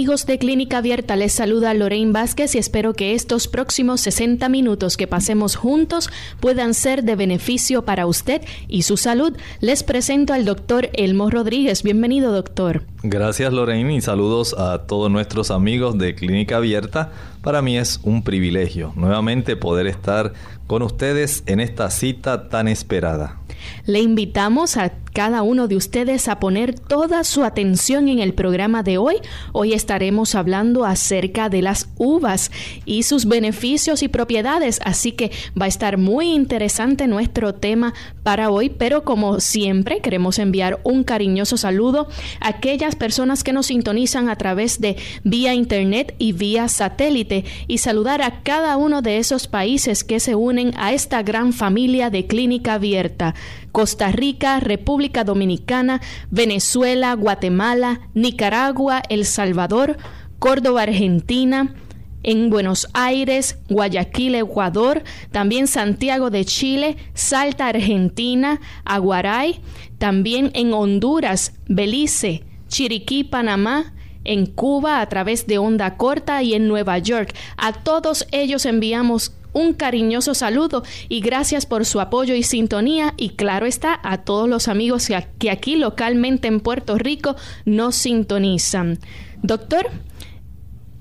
Amigos de Clínica Abierta, les saluda Lorraine Vázquez y espero que estos próximos 60 minutos que pasemos juntos puedan ser de beneficio para usted y su salud. Les presento al doctor Elmo Rodríguez. Bienvenido, doctor. Gracias, Lorraine, y saludos a todos nuestros amigos de Clínica Abierta. Para mí es un privilegio nuevamente poder estar con ustedes en esta cita tan esperada. Le invitamos a cada uno de ustedes a poner toda su atención en el programa de hoy. Hoy estaremos hablando acerca de las uvas y sus beneficios y propiedades, así que va a estar muy interesante nuestro tema para hoy, pero como siempre queremos enviar un cariñoso saludo a aquellas personas que nos sintonizan a través de vía internet y vía satélite y saludar a cada uno de esos países que se unen a esta gran familia de clínica abierta. Costa Rica, República Dominicana, Venezuela, Guatemala, Nicaragua, El Salvador, Córdoba, Argentina, en Buenos Aires, Guayaquil, Ecuador, también Santiago de Chile, Salta, Argentina, Aguaray, también en Honduras, Belice, Chiriquí, Panamá, en Cuba a través de Onda Corta y en Nueva York. A todos ellos enviamos un cariñoso saludo y gracias por su apoyo y sintonía y claro está a todos los amigos que aquí localmente en Puerto Rico nos sintonizan. Doctor,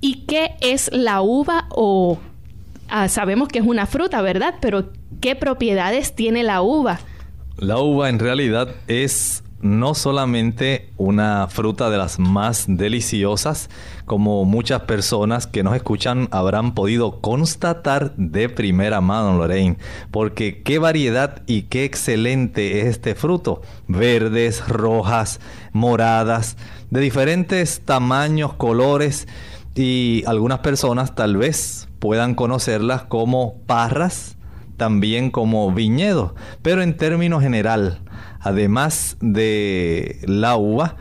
¿y qué es la uva o ah, sabemos que es una fruta, ¿verdad? Pero ¿qué propiedades tiene la uva? La uva en realidad es no solamente una fruta de las más deliciosas, como muchas personas que nos escuchan habrán podido constatar de primera mano, Lorraine, porque qué variedad y qué excelente es este fruto. Verdes, rojas, moradas, de diferentes tamaños, colores, y algunas personas tal vez puedan conocerlas como parras, también como viñedos, pero en términos general, además de la uva,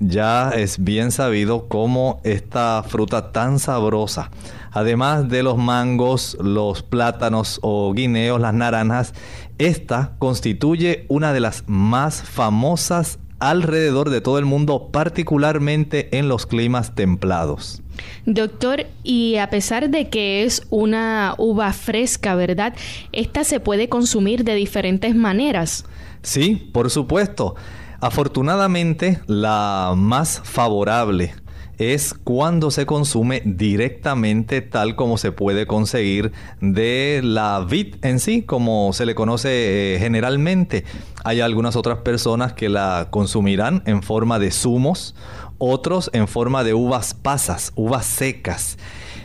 ya es bien sabido cómo esta fruta tan sabrosa, además de los mangos, los plátanos o guineos, las naranjas, esta constituye una de las más famosas alrededor de todo el mundo, particularmente en los climas templados. Doctor, y a pesar de que es una uva fresca, ¿verdad? Esta se puede consumir de diferentes maneras. Sí, por supuesto. Afortunadamente, la más favorable es cuando se consume directamente tal como se puede conseguir de la vid en sí, como se le conoce eh, generalmente. Hay algunas otras personas que la consumirán en forma de zumos, otros en forma de uvas pasas, uvas secas.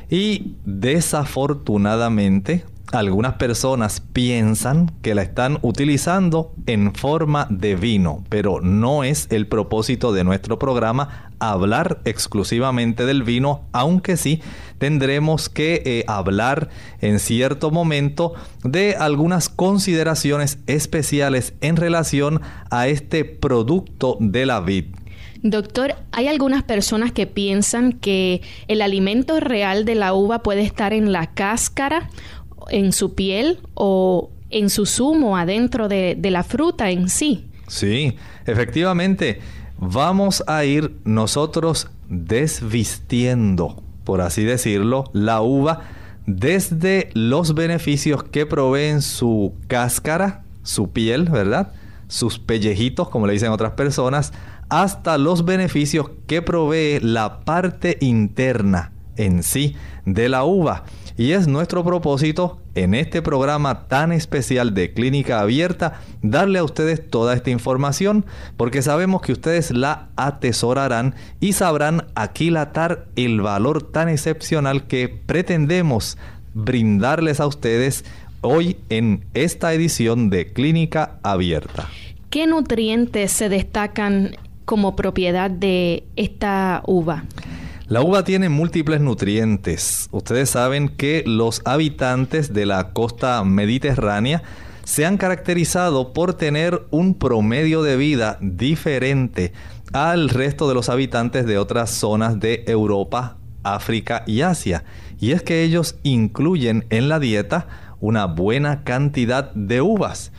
Y desafortunadamente algunas personas piensan que la están utilizando en forma de vino, pero no es el propósito de nuestro programa hablar exclusivamente del vino, aunque sí tendremos que eh, hablar en cierto momento de algunas consideraciones especiales en relación a este producto de la vid. Doctor, hay algunas personas que piensan que el alimento real de la uva puede estar en la cáscara en su piel o en su zumo adentro de, la fruta en sí. Sí, efectivamente, vamos a ir nosotros desvistiendo, por así decirlo, la uva desde los beneficios que proveen su cáscara, su piel, ¿verdad? Sus pellejitos, como le dicen otras personas, hasta los beneficios que provee la parte interna en sí de la uva. Y es nuestro propósito en este programa tan especial de Clínica Abierta darle a ustedes toda esta información porque sabemos que ustedes la atesorarán y sabrán aquilatar el valor tan excepcional que pretendemos brindarles a ustedes hoy en esta edición de Clínica Abierta. ¿Qué nutrientes se destacan como propiedad de esta uva? La uva tiene múltiples nutrientes. Ustedes saben que los habitantes de la costa mediterránea se han caracterizado por tener un promedio de vida diferente al resto de los habitantes de otras zonas de Europa, África y Asia. Y es que ellos incluyen en la dieta una buena cantidad de uvas.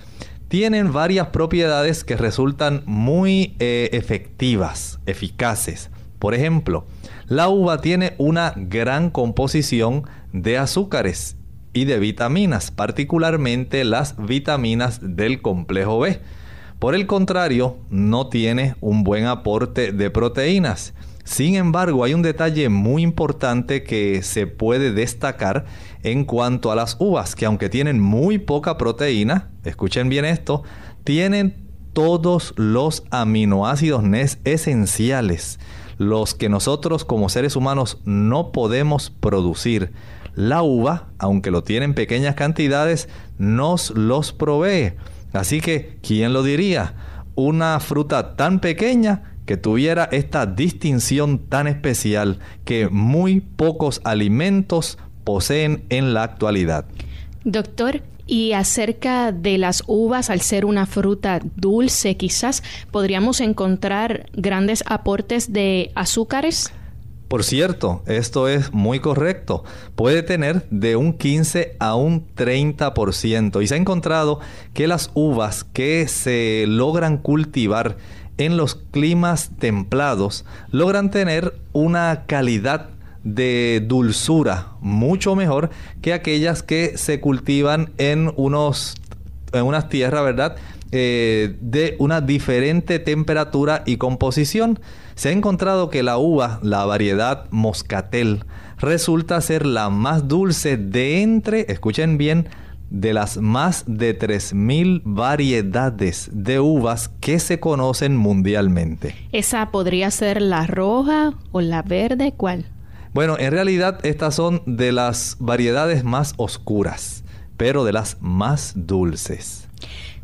Tienen varias propiedades que resultan muy eh, efectivas, eficaces. Por ejemplo, la uva tiene una gran composición de azúcares y de vitaminas, particularmente las vitaminas del complejo B. Por el contrario, no tiene un buen aporte de proteínas. Sin embargo, hay un detalle muy importante que se puede destacar en cuanto a las uvas, que aunque tienen muy poca proteína, escuchen bien esto, tienen todos los aminoácidos esenciales los que nosotros como seres humanos no podemos producir. La uva, aunque lo tiene en pequeñas cantidades, nos los provee. Así que, ¿quién lo diría? Una fruta tan pequeña que tuviera esta distinción tan especial que muy pocos alimentos poseen en la actualidad. Doctor, y acerca de las uvas, al ser una fruta dulce, quizás podríamos encontrar grandes aportes de azúcares. Por cierto, esto es muy correcto. Puede tener de un 15 a un 30%. Y se ha encontrado que las uvas que se logran cultivar en los climas templados logran tener una calidad de dulzura mucho mejor que aquellas que se cultivan en unos en unas tierras, ¿verdad? Eh, de una diferente temperatura y composición. Se ha encontrado que la uva, la variedad moscatel, resulta ser la más dulce de entre, escuchen bien, de las más de 3.000 variedades de uvas que se conocen mundialmente. ¿Esa podría ser la roja o la verde? ¿Cuál? Bueno, en realidad estas son de las variedades más oscuras, pero de las más dulces.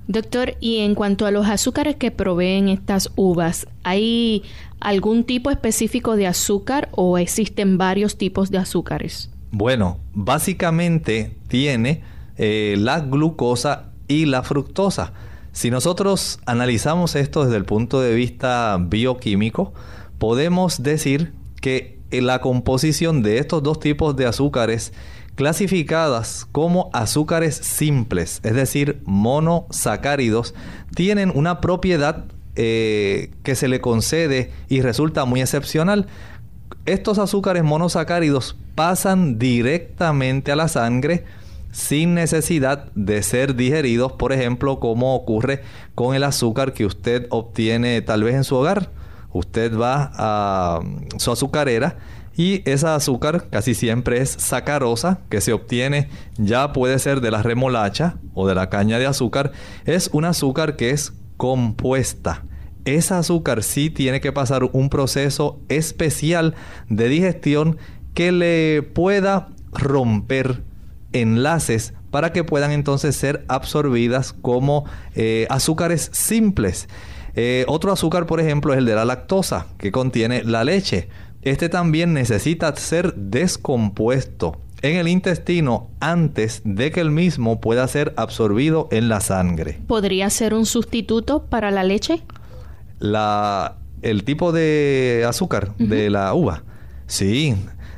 Doctor, y en cuanto a los azúcares que proveen estas uvas, ¿hay algún tipo específico de azúcar o existen varios tipos de azúcares? Bueno, básicamente tiene eh, la glucosa y la fructosa. Si nosotros analizamos esto desde el punto de vista bioquímico, podemos decir que la composición de estos dos tipos de azúcares clasificadas como azúcares simples, es decir, monosacáridos, tienen una propiedad eh, que se le concede y resulta muy excepcional. Estos azúcares monosacáridos pasan directamente a la sangre sin necesidad de ser digeridos, por ejemplo, como ocurre con el azúcar que usted obtiene tal vez en su hogar usted va a su azucarera y esa azúcar casi siempre es sacarosa que se obtiene ya puede ser de la remolacha o de la caña de azúcar. Es un azúcar que es compuesta. Esa azúcar sí tiene que pasar un proceso especial de digestión que le pueda romper enlaces para que puedan entonces ser absorbidas como eh, azúcares simples. Eh, otro azúcar, por ejemplo, es el de la lactosa, que contiene la leche. Este también necesita ser descompuesto en el intestino antes de que el mismo pueda ser absorbido en la sangre. ¿Podría ser un sustituto para la leche? La, el tipo de azúcar de la uva. Sí.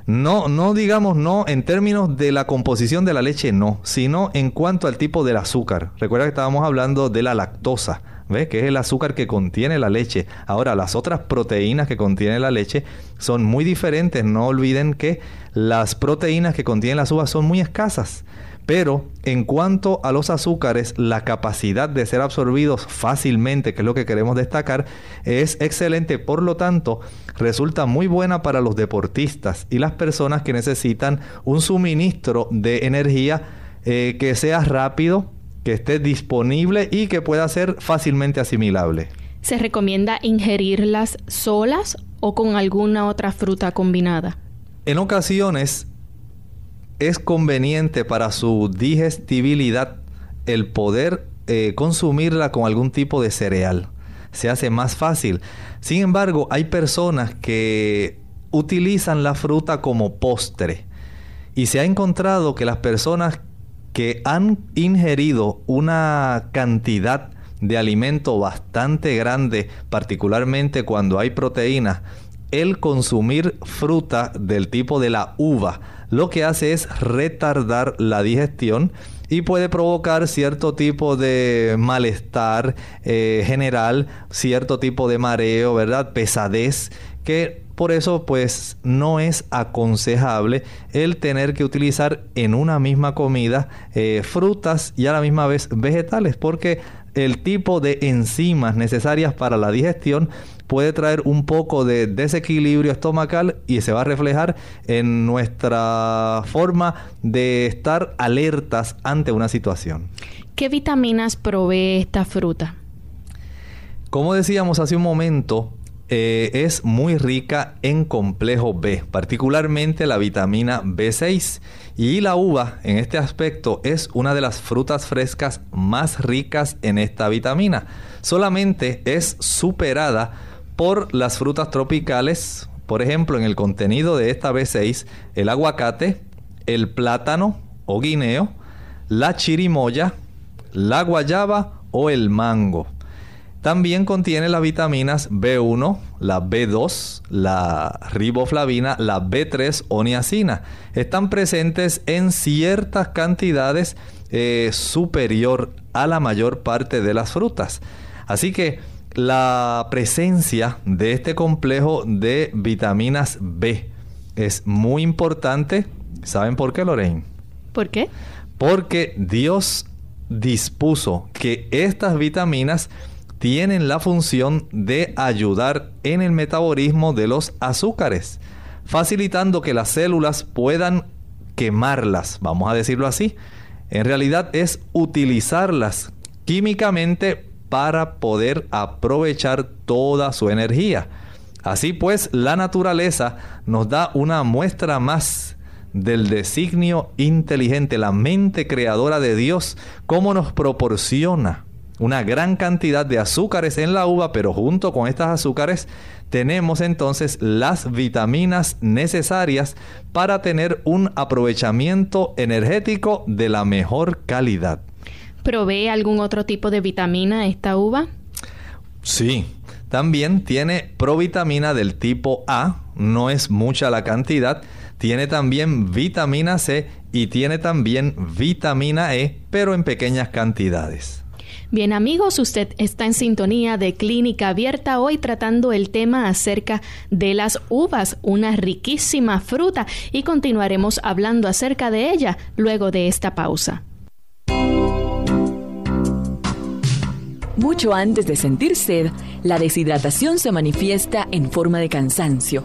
No, no digamos no en términos de la composición de la leche, no, sino en cuanto al tipo del azúcar. Recuerda que estábamos hablando de la lactosa ¿Ve? Que es el azúcar que contiene la leche. Ahora, las otras proteínas que contiene la leche son muy diferentes. No olviden que las proteínas que contienen las uvas son muy escasas. Pero en cuanto a los azúcares, la capacidad de ser absorbidos fácilmente, que es lo que queremos destacar, es excelente. Por lo tanto, resulta muy buena para los deportistas y las personas que necesitan un suministro de energía eh, que sea rápido, que esté disponible y que pueda ser fácilmente asimilable. ¿Se recomienda ingerirlas solas o con alguna otra fruta combinada? En ocasiones es conveniente para su digestibilidad el poder eh, consumirla con algún tipo de cereal. Se hace más fácil. Sin embargo, hay personas que utilizan la fruta como postre. Y se ha encontrado que las personas que han ingerido una cantidad de alimento bastante grande, particularmente cuando hay proteínas, el consumir fruta del tipo de la uva lo que hace es retardar la digestión y puede provocar cierto tipo de malestar eh, general, cierto tipo de mareo, ¿verdad? Pesadez, que por eso pues no es aconsejable el tener que utilizar en una misma comida eh, frutas y a la misma vez vegetales, porque el tipo de enzimas necesarias para la digestión puede traer un poco de desequilibrio estomacal y se va a reflejar en nuestra forma de estar alertas ante una situación. ¿Qué vitaminas provee esta fruta? Como decíamos hace un momento, eh, es muy rica en complejo B, particularmente la vitamina B6. Y la uva, en este aspecto, es una de las frutas frescas más ricas en esta vitamina. Solamente es superada por las frutas tropicales, por ejemplo, en el contenido de esta B6, el aguacate, el plátano o guineo, la chirimoya, la guayaba o el mango. También contiene las vitaminas B1, la B2, la riboflavina, la B3 o niacina. Están presentes en ciertas cantidades eh, superior a la mayor parte de las frutas. Así que la presencia de este complejo de vitaminas B es muy importante. ¿Saben por qué, Lorraine? ¿Por qué? Porque Dios dispuso que estas vitaminas tienen la función de ayudar en el metabolismo de los azúcares, facilitando que las células puedan quemarlas, vamos a decirlo así. En realidad es utilizarlas químicamente para poder aprovechar toda su energía. Así pues, la naturaleza nos da una muestra más del designio inteligente, la mente creadora de Dios, cómo nos proporciona una gran cantidad de azúcares en la uva, pero junto con estas azúcares tenemos entonces las vitaminas necesarias para tener un aprovechamiento energético de la mejor calidad. ¿Provee algún otro tipo de vitamina esta uva? Sí, también tiene provitamina del tipo A, no es mucha la cantidad, tiene también vitamina C y tiene también vitamina E, pero en pequeñas cantidades. Bien amigos, usted está en sintonía de Clínica Abierta hoy tratando el tema acerca de las uvas, una riquísima fruta, y continuaremos hablando acerca de ella luego de esta pausa. Mucho antes de sentir sed, la deshidratación se manifiesta en forma de cansancio.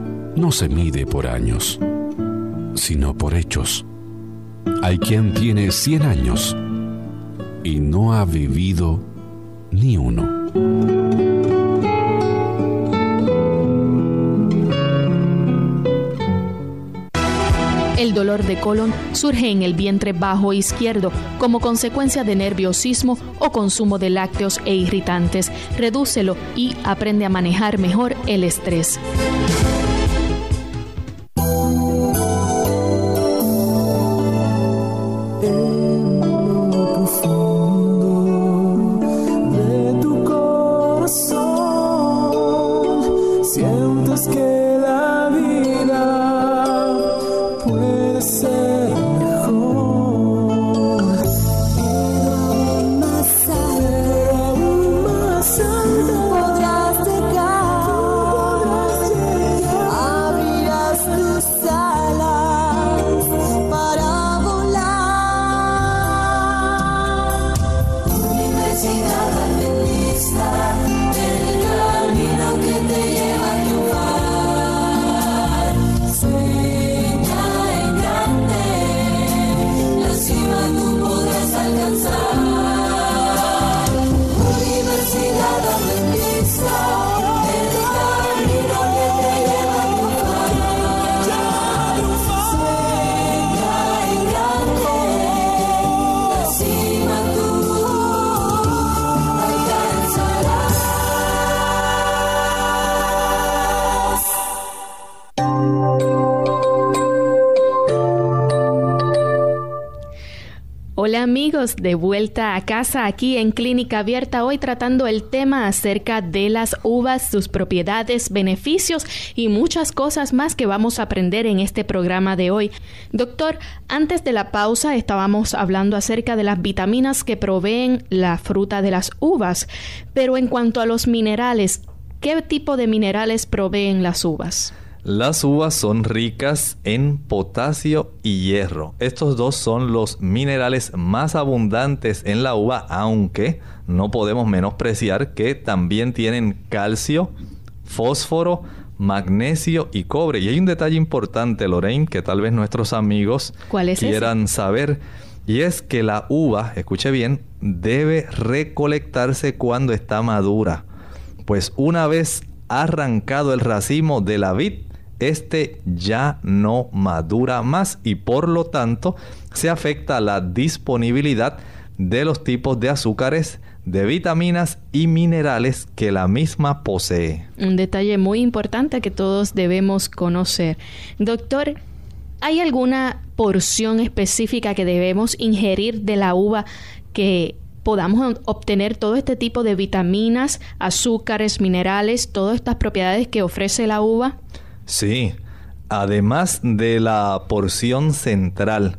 no se mide por años, sino por hechos. Hay quien tiene 100 años y no ha vivido ni uno. El dolor de colon surge en el vientre bajo izquierdo como consecuencia de nerviosismo o consumo de lácteos e irritantes. Redúcelo y aprende a manejar mejor el estrés. De vuelta a casa aquí en Clínica Abierta, hoy tratando el tema acerca de las uvas, sus propiedades, beneficios y muchas cosas más que vamos a aprender en este programa de hoy. Doctor, antes de la pausa estábamos hablando acerca de las vitaminas que proveen la fruta de las uvas, pero en cuanto a los minerales, ¿qué tipo de minerales proveen las uvas? Las uvas son ricas en potasio y hierro. Estos dos son los minerales más abundantes en la uva, aunque no podemos menospreciar que también tienen calcio, fósforo, magnesio y cobre. Y hay un detalle importante, Lorraine, que tal vez nuestros amigos quieran saber. Y es que la uva, escuche bien, debe recolectarse cuando está madura. Pues una vez arrancado el racimo de la vid, este ya no madura más y por lo tanto se afecta la disponibilidad de los tipos de azúcares, de vitaminas y minerales que la misma posee. Un detalle muy importante que todos debemos conocer. Doctor, ¿hay alguna porción específica que debemos ingerir de la uva que podamos obtener todo este tipo de vitaminas, azúcares, minerales, todas estas propiedades que ofrece la uva? Sí, además de la porción central,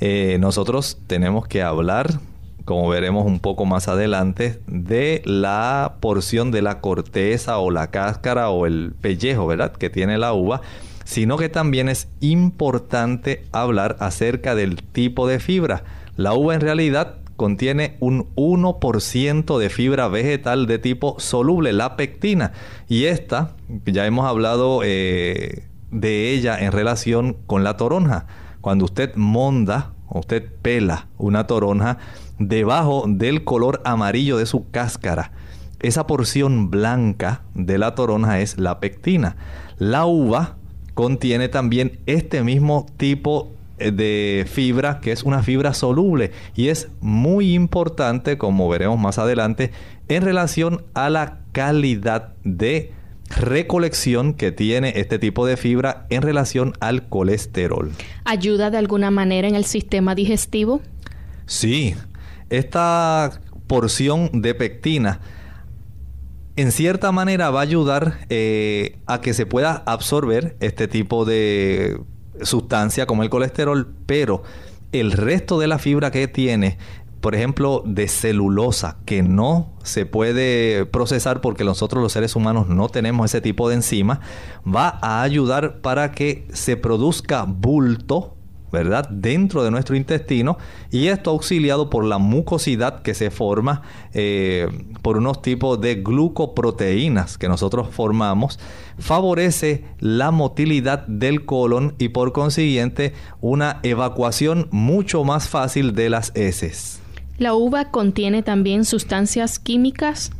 eh, nosotros tenemos que hablar, como veremos un poco más adelante, de la porción de la corteza o la cáscara o el pellejo, ¿verdad? Que tiene la uva, sino que también es importante hablar acerca del tipo de fibra. La uva en realidad contiene un 1% de fibra vegetal de tipo soluble, la pectina. Y esta, ya hemos hablado eh, de ella en relación con la toronja. Cuando usted monda, usted pela una toronja, debajo del color amarillo de su cáscara, esa porción blanca de la toronja es la pectina. La uva contiene también este mismo tipo de fibra que es una fibra soluble y es muy importante como veremos más adelante en relación a la calidad de recolección que tiene este tipo de fibra en relación al colesterol. ¿Ayuda de alguna manera en el sistema digestivo? Sí, esta porción de pectina en cierta manera va a ayudar eh, a que se pueda absorber este tipo de sustancia como el colesterol, pero el resto de la fibra que tiene, por ejemplo, de celulosa, que no se puede procesar porque nosotros los seres humanos no tenemos ese tipo de enzima, va a ayudar para que se produzca bulto ¿verdad? Dentro de nuestro intestino y esto auxiliado por la mucosidad que se forma eh, por unos tipos de glucoproteínas que nosotros formamos, favorece la motilidad del colon y por consiguiente una evacuación mucho más fácil de las heces. ¿La uva contiene también sustancias químicas?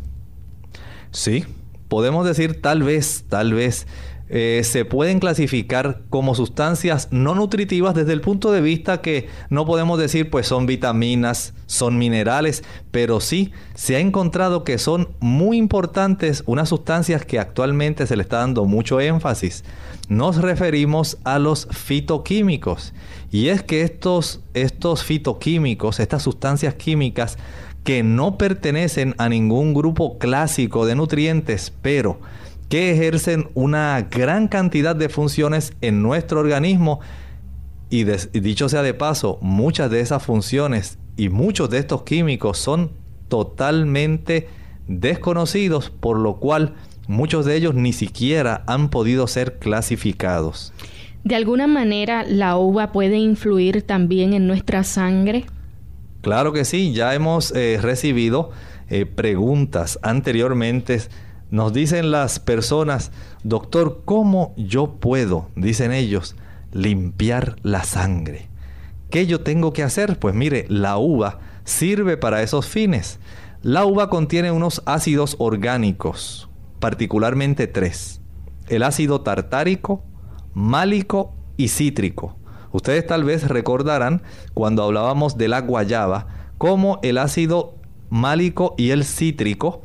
Sí, podemos decir tal vez, tal vez eh, se pueden clasificar como sustancias no nutritivas desde el punto de vista que no podemos decir pues son vitaminas, son minerales, pero sí se ha encontrado que son muy importantes unas sustancias que actualmente se le está dando mucho énfasis. Nos referimos a los fitoquímicos y es que estos, estos fitoquímicos, estas sustancias químicas que no pertenecen a ningún grupo clásico de nutrientes, pero que ejercen una gran cantidad de funciones en nuestro organismo y, dicho sea de paso, muchas de esas funciones y muchos de estos químicos son totalmente desconocidos, por lo cual muchos de ellos ni siquiera han podido ser clasificados. ¿De alguna manera la uva puede influir también en nuestra sangre? Claro que sí, ya hemos eh, recibido eh, preguntas anteriormente nos dicen las personas, doctor, ¿cómo yo puedo, dicen ellos, limpiar la sangre? ¿Qué yo tengo que hacer? Pues mire, la uva sirve para esos fines. La uva contiene unos ácidos orgánicos, particularmente tres. El ácido tartárico, málico y cítrico. Ustedes tal vez recordarán cuando hablábamos de la guayaba, cómo el ácido málico y el cítrico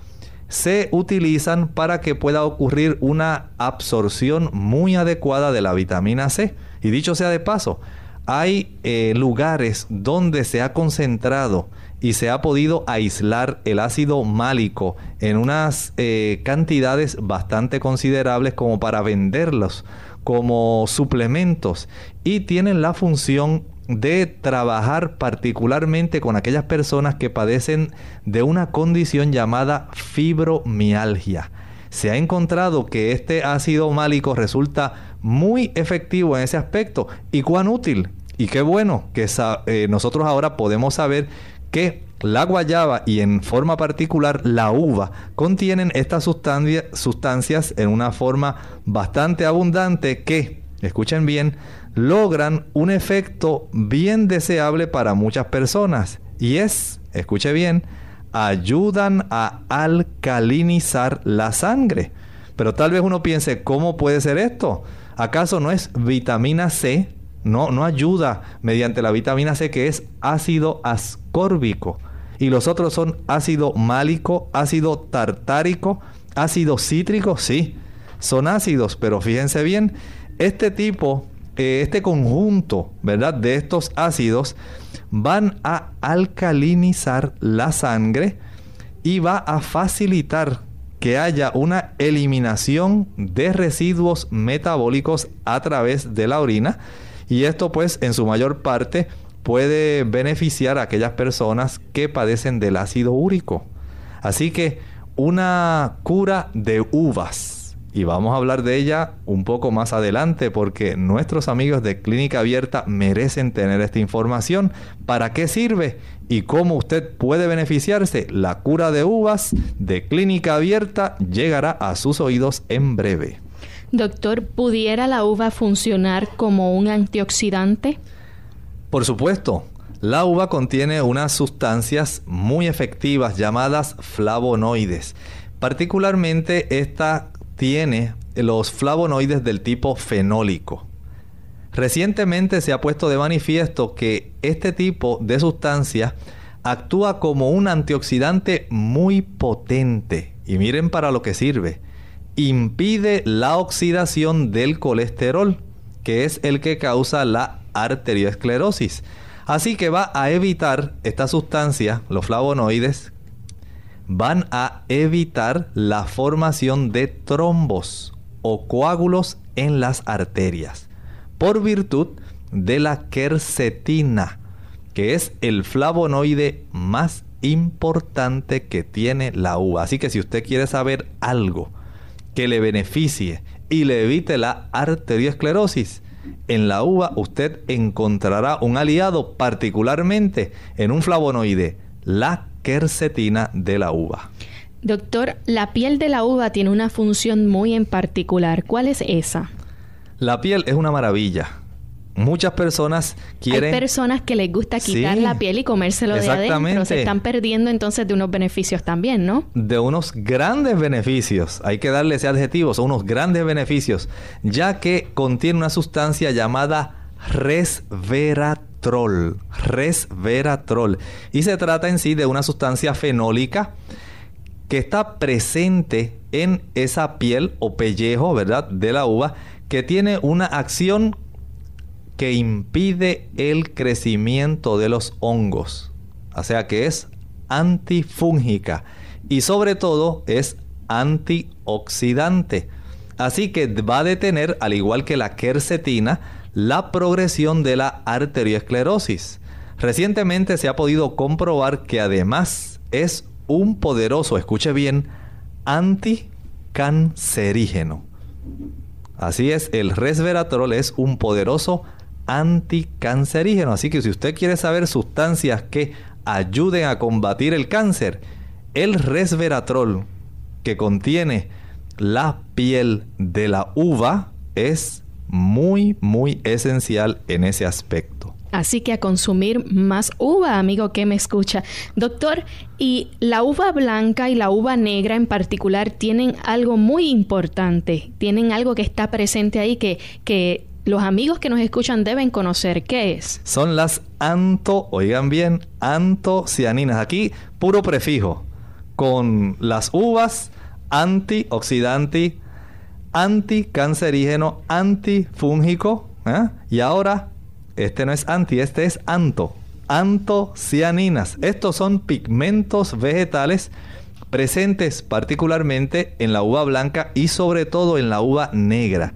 se utilizan para que pueda ocurrir una absorción muy adecuada de la vitamina C. Y dicho sea de paso, hay eh, lugares donde se ha concentrado y se ha podido aislar el ácido málico en unas eh, cantidades bastante considerables como para venderlos como suplementos y tienen la función de trabajar particularmente con aquellas personas que padecen de una condición llamada fibromialgia. Se ha encontrado que este ácido málico resulta muy efectivo en ese aspecto y cuán útil. Y qué bueno que eh, nosotros ahora podemos saber que la guayaba y en forma particular la uva contienen estas sustancias en una forma bastante abundante que, escuchen bien, logran un efecto bien deseable para muchas personas y es, escuche bien, ayudan a alcalinizar la sangre. Pero tal vez uno piense, ¿cómo puede ser esto? ¿Acaso no es vitamina C? No, no ayuda mediante la vitamina C que es ácido ascórbico. Y los otros son ácido málico, ácido tartárico, ácido cítrico, sí, son ácidos, pero fíjense bien, este tipo este conjunto, ¿verdad? De estos ácidos van a alcalinizar la sangre y va a facilitar que haya una eliminación de residuos metabólicos a través de la orina y esto pues en su mayor parte puede beneficiar a aquellas personas que padecen del ácido úrico. Así que una cura de uvas y vamos a hablar de ella un poco más adelante porque nuestros amigos de Clínica Abierta merecen tener esta información. ¿Para qué sirve y cómo usted puede beneficiarse? La cura de uvas de Clínica Abierta llegará a sus oídos en breve. Doctor, ¿pudiera la uva funcionar como un antioxidante? Por supuesto. La uva contiene unas sustancias muy efectivas llamadas flavonoides. Particularmente esta tiene los flavonoides del tipo fenólico. Recientemente se ha puesto de manifiesto que este tipo de sustancia actúa como un antioxidante muy potente. Y miren para lo que sirve. Impide la oxidación del colesterol, que es el que causa la arteriosclerosis. Así que va a evitar esta sustancia, los flavonoides, van a evitar la formación de trombos o coágulos en las arterias por virtud de la quercetina, que es el flavonoide más importante que tiene la uva. Así que si usted quiere saber algo que le beneficie y le evite la arteriosclerosis, en la uva usted encontrará un aliado particularmente en un flavonoide, la quercetina de la uva. Doctor, la piel de la uva tiene una función muy en particular. ¿Cuál es esa? La piel es una maravilla. muchas personas quieren... Hay personas que les gusta quitar la piel y comérselo de adentro. Se están perdiendo entonces de unos beneficios también, ¿no? De unos grandes beneficios. Hay que darle ese adjetivo, son unos grandes beneficios, ya que contiene una sustancia llamada resveratrol. Resveratrol. Y se trata en sí de una sustancia fenólica que está presente en esa piel o pellejo, ¿verdad?, de la uva, que tiene una acción que impide el crecimiento de los hongos. O sea que es antifúngica y sobre todo es antioxidante. Así que va a detener, al igual que la quercetina, la progresión de la arteriosclerosis. Recientemente se ha podido comprobar que además es un poderoso, escuche bien, anticancerígeno. Así es, el resveratrol es un poderoso anticancerígeno. Así que si usted quiere saber sustancias que ayuden a combatir el cáncer, el resveratrol que contiene la piel de la uva es muy, muy esencial en ese aspecto. Así que a consumir más uva, amigo que me escucha. Doctor, y la uva blanca y la uva negra en particular tienen algo muy importante, tienen algo que está presente ahí que, que los amigos que nos escuchan deben conocer. ¿Qué es? Son las anto, oigan bien, antocianinas. Aquí puro prefijo. Con las uvas, antioxidante, anticancerígeno, antifúngico. ¿eh? Y ahora, este no es anti, este es anto. Antocianinas. Estos son pigmentos vegetales presentes particularmente en la uva blanca y sobre todo en la uva negra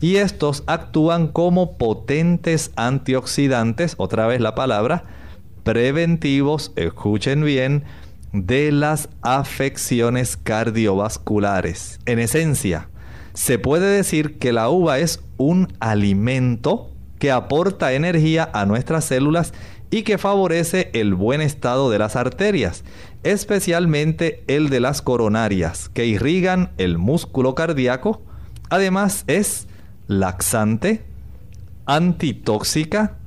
y estos actúan como potentes antioxidantes, otra vez la palabra, preventivos, escuchen bien, de las afecciones cardiovasculares. En esencia, se puede decir que la uva es un alimento que aporta energía a nuestras células y que favorece el buen estado de las arterias, especialmente el de las coronarias, que irrigan el músculo cardíaco. Además es laxante, antitóxica,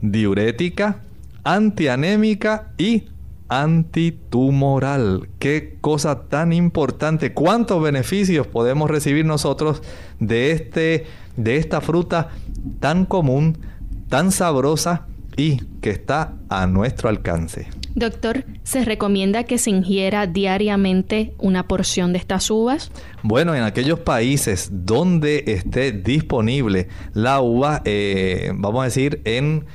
diurética, antianémica y antitumoral. Qué cosa tan importante. ¿Cuántos beneficios podemos recibir nosotros de este de esta fruta tan común, tan sabrosa y que está a nuestro alcance? Doctor, ¿se recomienda que se ingiera diariamente una porción de estas uvas? Bueno, en aquellos países donde esté disponible la uva, eh, vamos a decir, en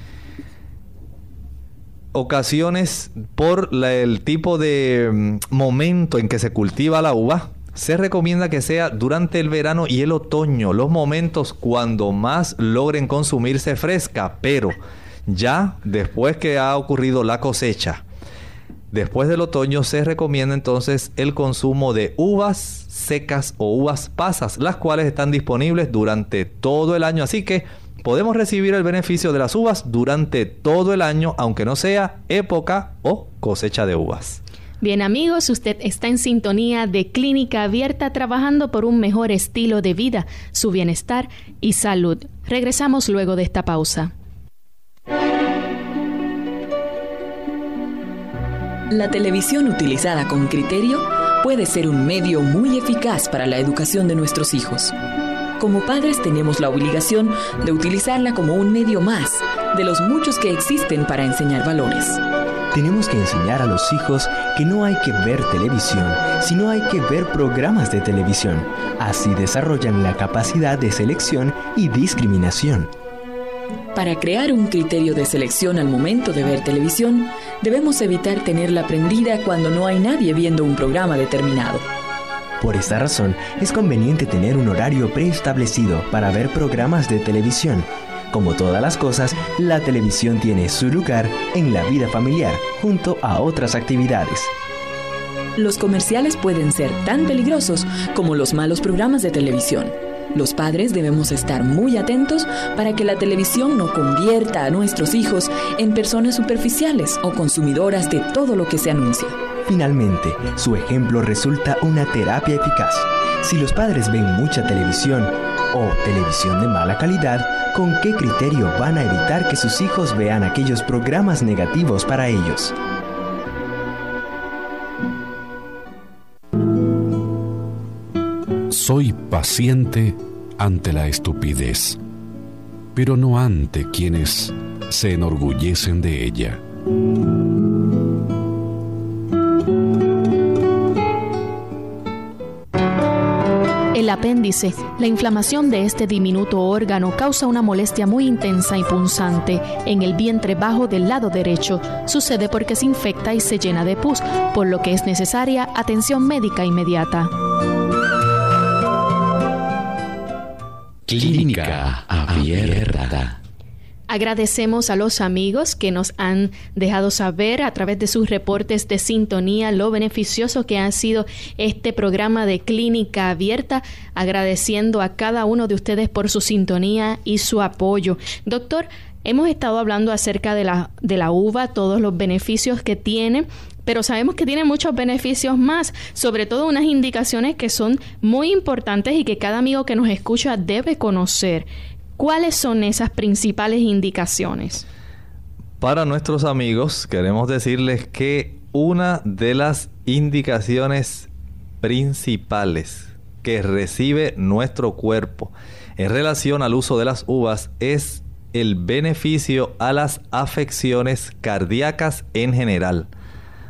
ocasiones por el tipo de mm, momento en que se cultiva la uva, se recomienda que sea durante el verano y el otoño, los momentos cuando más logren consumirse fresca, pero ya después que ha ocurrido la cosecha, después del otoño se recomienda entonces el consumo de uvas secas o uvas pasas, las cuales están disponibles durante todo el año. Así que podemos recibir el beneficio de las uvas durante todo el año, aunque no sea época o cosecha de uvas. Bien amigos, usted está en sintonía de Clínica Abierta trabajando por un mejor estilo de vida, su bienestar y salud. Regresamos luego de esta pausa. La televisión utilizada con criterio puede ser un medio muy eficaz para la educación de nuestros hijos. Como padres tenemos la obligación de utilizarla como un medio más de los muchos que existen para enseñar valores. Tenemos que enseñar a los hijos que no hay que ver televisión, sino hay que ver programas de televisión. Así desarrollan la capacidad de selección y discriminación. Para crear un criterio de selección al momento de ver televisión, debemos evitar tenerla prendida cuando no hay nadie viendo un programa determinado. Por esta razón, es conveniente tener un horario preestablecido para ver programas de televisión. Como todas las cosas, la televisión tiene su lugar en la vida familiar, junto a otras actividades. Los comerciales pueden ser tan peligrosos como los malos programas de televisión. Los padres debemos estar muy atentos para que la televisión no convierta a nuestros hijos en personas superficiales o consumidoras de todo lo que se anuncia. Finalmente, su ejemplo resulta una terapia eficaz. Si los padres ven mucha televisión o televisión de mala calidad, ¿con qué criterio van a evitar que sus hijos vean aquellos programas negativos para ellos? Soy paciente ante la estupidez, pero no ante quienes se enorgullecen de ella. Apéndice, la inflamación de este diminuto órgano causa una molestia muy intensa y punzante en el vientre bajo del lado derecho. Sucede porque se infecta y se llena de pus, por lo que es necesaria atención médica inmediata. Clínica abierta. Agradecemos a los amigos que nos han dejado saber a través de sus reportes de sintonía lo beneficioso que ha sido este programa de clínica abierta, agradeciendo a cada uno de ustedes por su sintonía y su apoyo. Doctor, hemos estado hablando acerca de la, de la uva, todos los beneficios que tiene, pero sabemos que tiene muchos beneficios más, sobre todo unas indicaciones que son muy importantes y que cada amigo que nos escucha debe conocer. ¿Cuáles son esas principales indicaciones? Para nuestros amigos queremos decirles que una de las indicaciones principales que recibe nuestro cuerpo en relación al uso de las uvas es el beneficio a las afecciones cardíacas en general.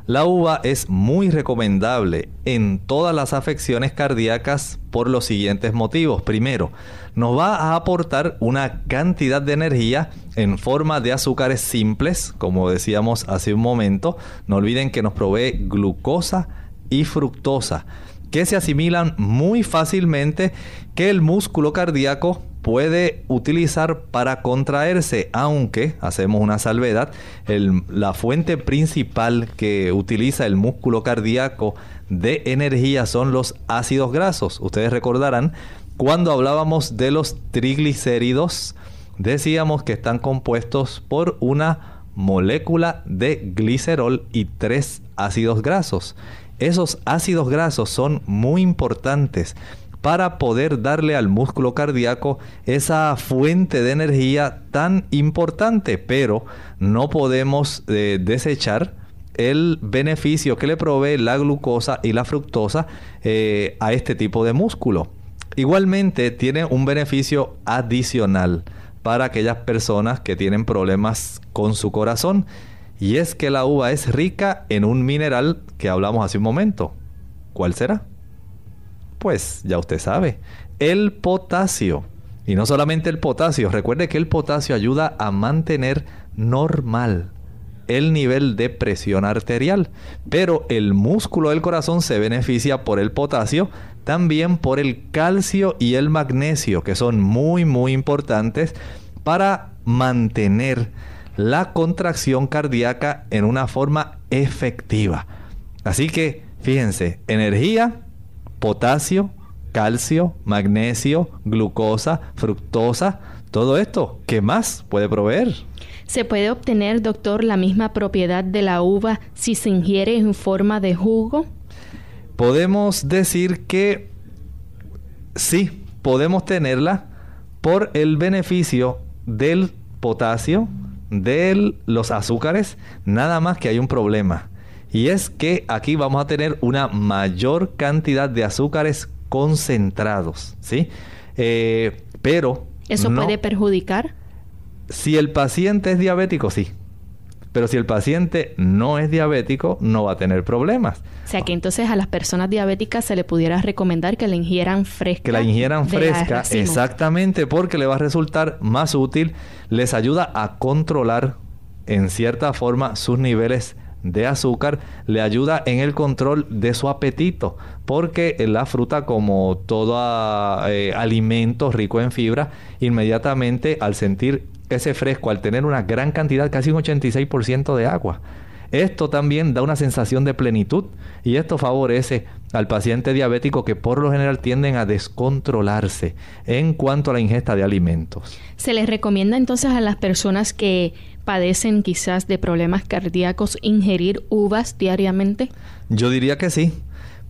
La uva es muy recomendable en todas las afecciones cardíacas por los siguientes motivos. Primero, nos va a aportar una cantidad de energía en forma de azúcares simples, como decíamos hace un momento. No olviden que nos provee glucosa y fructosa, que se asimilan muy fácilmente que el músculo cardíaco puede utilizar para contraerse, aunque hacemos una salvedad, la fuente principal que utiliza el músculo cardíaco de energía son los ácidos grasos. Ustedes recordarán cuando hablábamos de los triglicéridos, decíamos que están compuestos por una molécula de glicerol y tres ácidos grasos. Esos ácidos grasos son muy importantes para poder darle al músculo cardíaco esa fuente de energía tan importante, pero no podemos eh, desechar el beneficio que le provee la glucosa y la fructosa eh, a este tipo de músculo. Igualmente tiene un beneficio adicional para aquellas personas que tienen problemas con su corazón y es que la uva es rica en un mineral que hablamos hace un momento. ¿Cuál será? pues ya usted sabe, el potasio. Y no solamente el potasio, recuerde que el potasio ayuda a mantener normal el nivel de presión arterial. Pero el músculo del corazón se beneficia por el potasio, también por el calcio y el magnesio, que son muy, muy importantes para mantener la contracción cardíaca en una forma efectiva. Así que, fíjense, energía, potasio, calcio, magnesio, glucosa, fructosa, todo esto, ¿qué más puede proveer? ¿Se puede obtener, doctor, la misma propiedad de la uva si se ingiere en forma de jugo? Podemos decir que sí, podemos tenerla por el beneficio del potasio, de los azúcares, nada más que hay un problema. Y es que aquí vamos a tener una mayor cantidad de azúcares concentrados, ¿sí? Eh, pero... ¿Eso puede perjudicar? Si el paciente es diabético, sí. Pero si el paciente no es diabético, no va a tener problemas. O sea que entonces a las personas diabéticas se le pudiera recomendar que la ingieran fresca. Que la ingieran fresca, exactamente, porque le va a resultar más útil, les ayuda a controlar en cierta forma sus niveles de azúcar le ayuda en el control de su apetito, porque la fruta, como todo eh, alimento rico en fibra, inmediatamente al sentir ese fresco, al tener una gran cantidad, casi un 86% de agua, esto también da una sensación de plenitud y esto favorece al paciente diabético que por lo general tienden a descontrolarse en cuanto a la ingesta de alimentos. Se les recomienda entonces a las personas que padecen quizás de problemas cardíacos ingerir uvas diariamente? Yo diría que sí,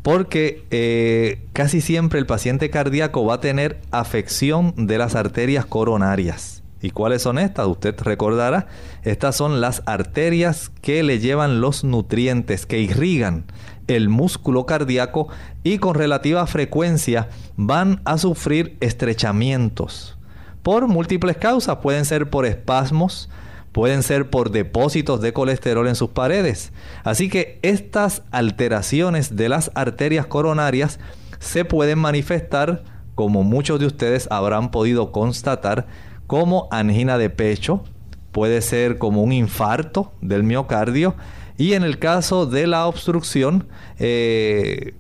porque eh, casi siempre el paciente cardíaco va a tener afección de las arterias coronarias. ¿Y cuáles son estas? Usted recordará, estas son las arterias que le llevan los nutrientes, que irrigan el músculo cardíaco y con relativa frecuencia van a sufrir estrechamientos por múltiples causas. Pueden ser por espasmos, pueden ser por depósitos de colesterol en sus paredes. Así que estas alteraciones de las arterias coronarias se pueden manifestar, como muchos de ustedes habrán podido constatar, como angina de pecho, puede ser como un infarto del miocardio y en el caso de la obstrucción, eh,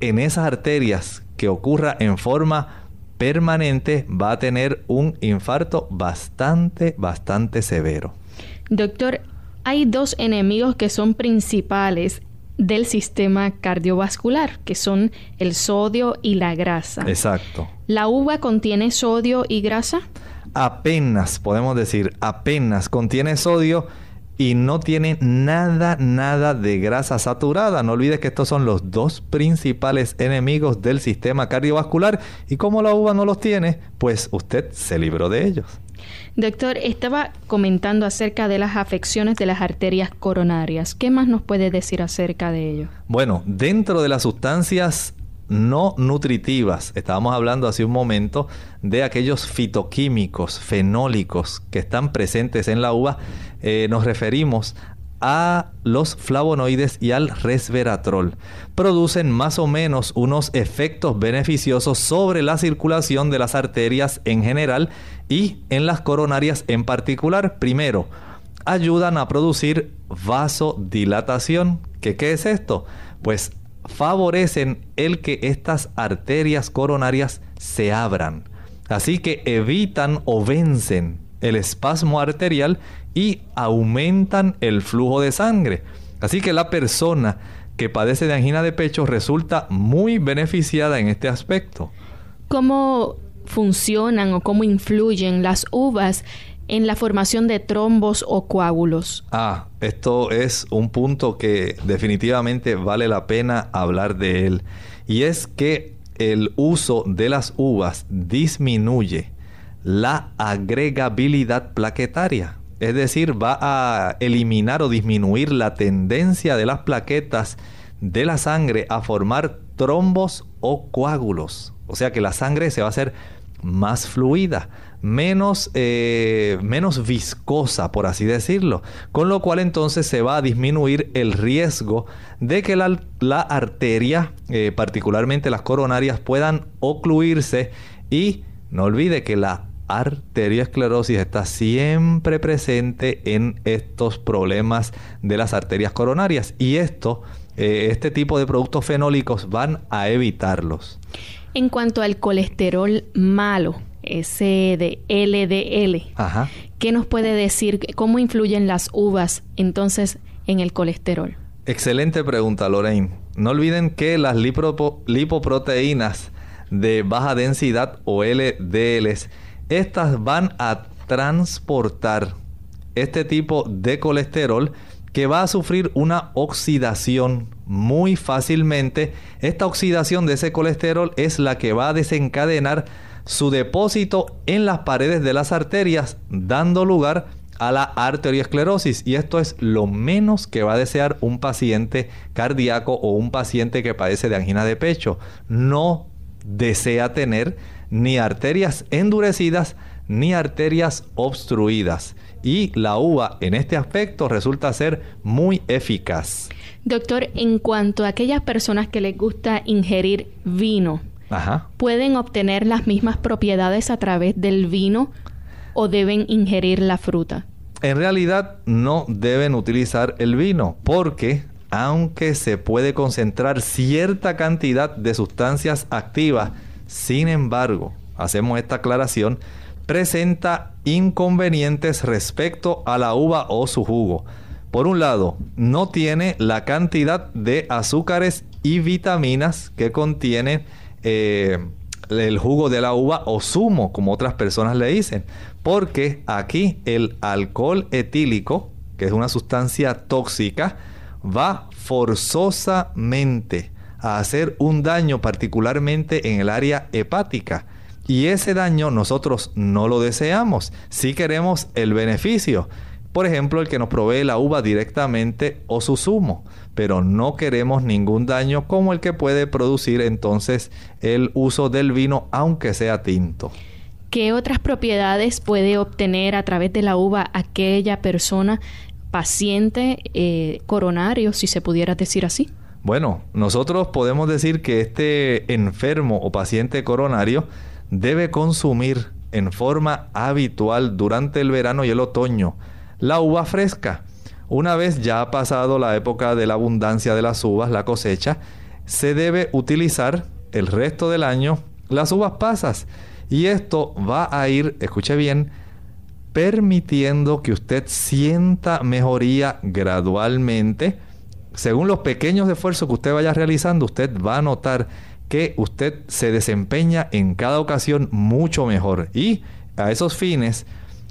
en esas arterias que ocurra en forma permanente va a tener un infarto bastante, bastante severo. Doctor, hay dos enemigos que son principales del sistema cardiovascular, que son el sodio y la grasa. Exacto. ¿La uva contiene sodio y grasa? Apenas, podemos decir, apenas contiene sodio y no tiene nada, nada de grasa saturada. No olvides que estos son los dos principales enemigos del sistema cardiovascular y como la uva no los tiene, pues usted se libró de ellos. Doctor, estaba comentando acerca de las afecciones de las arterias coronarias. ¿Qué más nos puede decir acerca de ello? Bueno, dentro de las sustancias no nutritivas. Estábamos hablando hace un momento de aquellos fitoquímicos, fenólicos que están presentes en la uva. Eh, nos referimos a los flavonoides y al resveratrol. Producen más o menos unos efectos beneficiosos sobre la circulación de las arterias en general y en las coronarias en particular. Primero, ayudan a producir vasodilatación. ¿Qué, qué es esto? Pues favorecen el que estas arterias coronarias se abran. Así que evitan o vencen el espasmo arterial y aumentan el flujo de sangre. Así que la persona que padece de angina de pecho resulta muy beneficiada en este aspecto. ¿Cómo funcionan o cómo influyen las uvas en la formación de trombos o coágulos. Ah, esto es un punto que definitivamente vale la pena hablar de él. Y es que el uso de las uvas disminuye la agregabilidad plaquetaria. Es decir, va a eliminar o disminuir la tendencia de las plaquetas de la sangre a formar trombos o coágulos. O sea que la sangre se va a hacer más fluida menos, eh, menos viscosa, por así decirlo. Con lo cual entonces se va a disminuir el riesgo de que la, arteria, eh, particularmente las coronarias, puedan ocluirse y no olvide que la arteriosclerosis está siempre presente en estos problemas de las arterias coronarias y esto, eh, este tipo de productos fenólicos van a evitarlos. En cuanto al colesterol malo, ese de LDL. ¿Qué nos puede decir? ¿Cómo influyen las uvas entonces en el colesterol? Excelente pregunta, Lorraine. No olviden que las lipoproteínas de baja densidad o LDLs, estas van a transportar este tipo de colesterol que va a sufrir una oxidación muy fácilmente. Esta oxidación de ese colesterol es la que va a desencadenar su depósito en las paredes de las arterias, dando lugar a la arteriosclerosis. Y esto es lo menos que va a desear un paciente cardíaco o un paciente que padece de angina de pecho. No desea tener ni arterias endurecidas ni arterias obstruidas. Y la uva en este aspecto resulta ser muy eficaz. Doctor, en cuanto a aquellas personas que les gusta ingerir vino, ¿Pueden obtener las mismas propiedades a través del vino o deben ingerir la fruta? En realidad no deben utilizar el vino porque aunque se puede concentrar cierta cantidad de sustancias activas, sin embargo, hacemos esta aclaración, presenta inconvenientes respecto a la uva o su jugo. Por un lado, no tiene la cantidad de azúcares y vitaminas que contiene eh, el jugo de la uva o zumo, como otras personas le dicen. Porque aquí el alcohol etílico, que es una sustancia tóxica, va forzosamente a hacer un daño particularmente en el área hepática. Y ese daño nosotros no lo deseamos. Si queremos el beneficio. Por ejemplo, el que nos provee la uva directamente o su zumo. Pero no queremos ningún daño como el que puede producir entonces el uso del vino, aunque sea tinto. ¿Qué otras propiedades puede obtener a través de la uva aquella persona paciente eh, coronario, si se pudiera decir así? Bueno, nosotros podemos decir que este enfermo o paciente coronario debe consumir en forma habitual durante el verano y el otoño la uva fresca. Una vez ya ha pasado la época de la abundancia de las uvas, la cosecha, se debe utilizar el resto del año las uvas pasas. Y esto va a ir, escuche bien, permitiendo que usted sienta mejoría gradualmente. Según los pequeños esfuerzos que usted vaya realizando, usted va a notar que usted se desempeña en cada ocasión mucho mejor. Y a esos fines,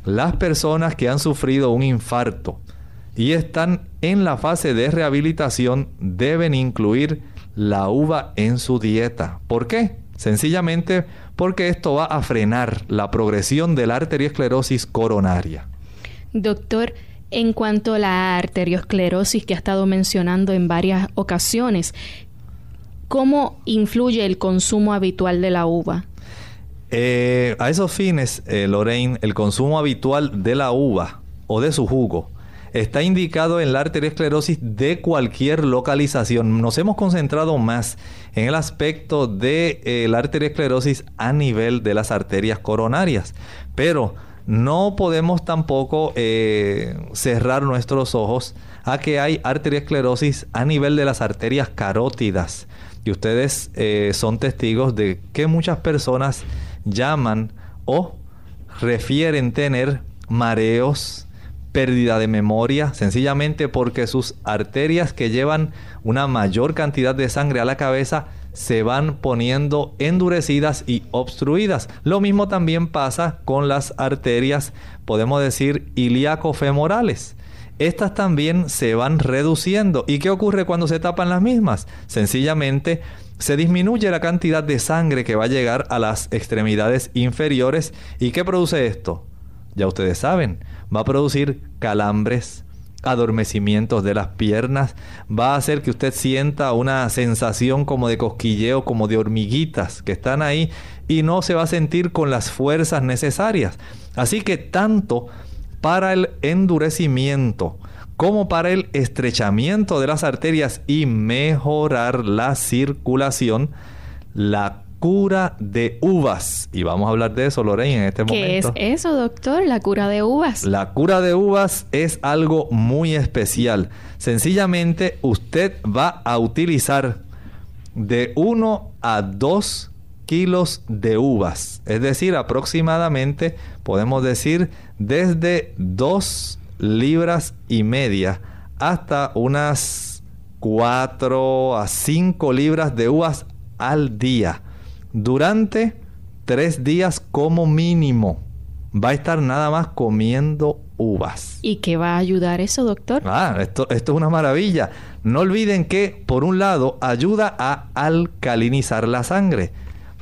las personas que han sufrido un infarto y están en la fase de rehabilitación deben incluir la uva en su dieta. ¿Por qué? Sencillamente porque esto va a frenar la progresión de la arteriosclerosis coronaria. Doctor, en cuanto a la arteriosclerosis que ha estado mencionando en varias ocasiones, ¿cómo influye el consumo habitual de la uva? Eh, a esos fines, eh, Lorraine, el consumo habitual de la uva o de su jugo está indicado en la arteriosclerosis de cualquier localización. Nos hemos concentrado más en el aspecto de eh, la arteriosclerosis a nivel de las arterias coronarias, pero no podemos tampoco eh, cerrar nuestros ojos a que hay arteriosclerosis a nivel de las arterias carótidas. Y ustedes eh, son testigos de que muchas personas llaman o refieren tener mareos, pérdida de memoria, sencillamente porque sus arterias que llevan una mayor cantidad de sangre a la cabeza se van poniendo endurecidas y obstruidas. Lo mismo también pasa con las arterias, podemos decir, ilíaco-femorales. Estas también se van reduciendo. ¿Y qué ocurre cuando se tapan las mismas? Sencillamente se disminuye la cantidad de sangre que va a llegar a las extremidades inferiores. ¿Y qué produce esto? Ya ustedes saben, va a producir calambres, adormecimientos de las piernas, va a hacer que usted sienta una sensación como de cosquilleo, como de hormiguitas que están ahí y no se va a sentir con las fuerzas necesarias. Así que tanto para el endurecimiento como para el estrechamiento de las arterias y mejorar la circulación, la cura de uvas. Y vamos a hablar de eso, Lorraine, en este momento. ¿Qué es eso, doctor? La cura de uvas. La cura de uvas es algo muy especial. Sencillamente, usted va a utilizar de 1 a 2 kilos de uvas. Es decir, aproximadamente, podemos decir, desde 2 libras y media hasta unas 4 a 5 libras de uvas al día durante tres días como mínimo. Va a estar nada más comiendo uvas. ¿Y qué va a ayudar eso, doctor? Ah, esto, esto es una maravilla. No olviden que, por un lado, ayuda a alcalinizar la sangre.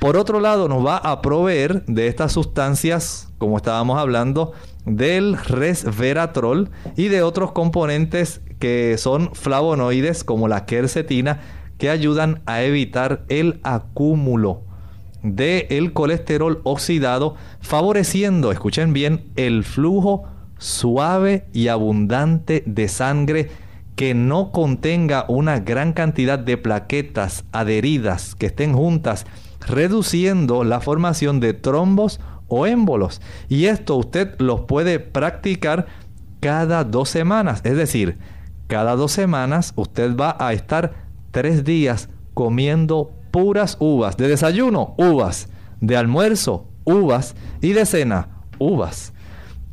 Por otro lado, nos va a proveer de estas sustancias, como estábamos hablando, del resveratrol y de otros componentes que son flavonoides, como la quercetina, que ayudan a evitar el acúmulo del el colesterol oxidado, favoreciendo, escuchen bien, el flujo suave y abundante de sangre que no contenga una gran cantidad de plaquetas adheridas que estén juntas, reduciendo la formación de trombos o émbolos. Y esto usted los puede practicar cada dos semanas. Es decir, cada dos semanas usted va a estar tres días comiendo puras uvas. De desayuno, uvas. De almuerzo, uvas. Y de cena, uvas.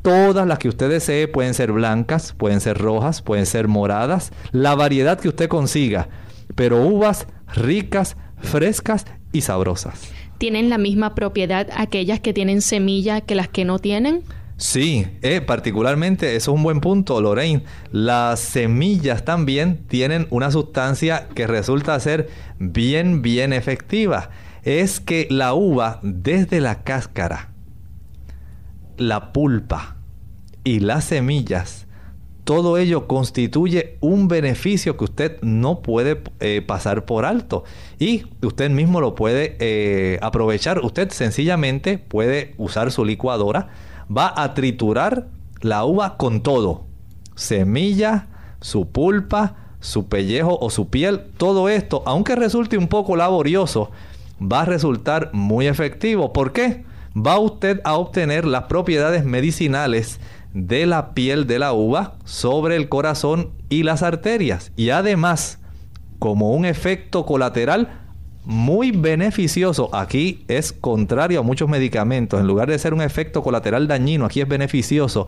Todas las que usted desee pueden ser blancas, pueden ser rojas, pueden ser moradas. La variedad que usted consiga. Pero uvas ricas, frescas y sabrosas. ¿Tienen la misma propiedad aquellas que tienen semilla que las que no tienen? Sí, eh, particularmente, eso es un buen punto, Lorraine. Las semillas también tienen una sustancia que resulta ser bien, bien efectiva. Es que la uva, desde la cáscara, la pulpa y las semillas, todo ello constituye un beneficio que usted no puede eh, pasar por alto y usted mismo lo puede eh, aprovechar. Usted sencillamente puede usar su licuadora va a triturar la uva con todo. Semilla, su pulpa, su pellejo o su piel, todo esto, aunque resulte un poco laborioso, va a resultar muy efectivo. ¿Por qué? Va usted a obtener las propiedades medicinales de la piel de la uva sobre el corazón y las arterias. Y además, como un efecto colateral, muy beneficioso. Aquí es contrario a muchos medicamentos. En lugar de ser un efecto colateral dañino, aquí es beneficioso.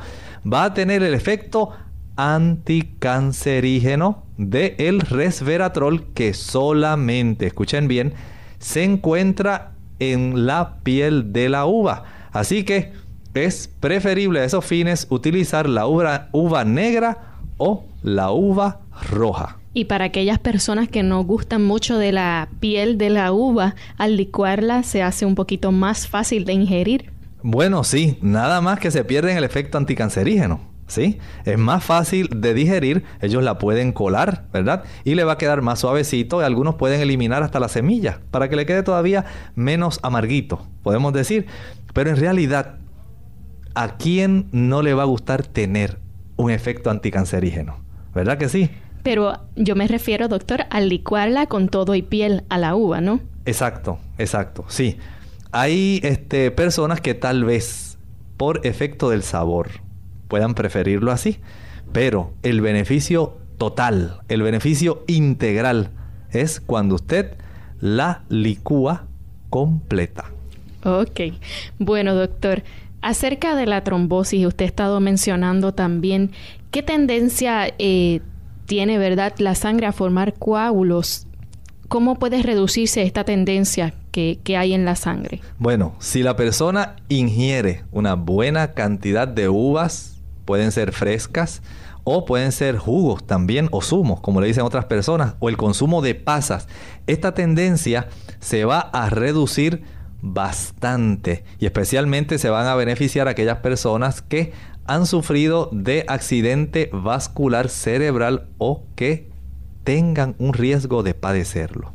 Va a tener el efecto anticancerígeno del el resveratrol que solamente, escuchen bien, se encuentra en la piel de la uva. Así que es preferible a esos fines utilizar la uva, uva negra o la uva roja. Y para aquellas personas que no gustan mucho de la piel de la uva, al licuarla se hace un poquito más fácil de ingerir. Bueno, sí, nada más que se pierde el efecto anticancerígeno. ¿Sí? Es más fácil de digerir, ellos la pueden colar, ¿verdad? Y le va a quedar más suavecito y algunos pueden eliminar hasta la semilla para que le quede todavía menos amarguito, podemos decir. Pero en realidad, ¿a quién no le va a gustar tener un efecto anticancerígeno? ¿Verdad que sí? Pero yo me refiero, doctor, al licuarla con todo y piel a la uva, ¿no? Exacto, exacto, sí. Hay este, personas que tal vez por efecto del sabor puedan preferirlo así, pero el beneficio total, el beneficio integral es cuando usted la licúa completa. Ok, bueno doctor, acerca de la trombosis, usted ha estado mencionando también qué tendencia eh, tiene, ¿verdad?, la sangre a formar coágulos. ¿Cómo puede reducirse esta tendencia que, que, hay en la sangre? Bueno, si la persona ingiere una buena cantidad de uvas, pueden ser frescas o pueden ser jugos también o zumos, como le dicen otras personas, o el consumo de pasas, esta tendencia se va a reducir bastante y especialmente se van a beneficiar aquellas personas que han sufrido de accidente vascular cerebral o que tengan un riesgo de padecerlo.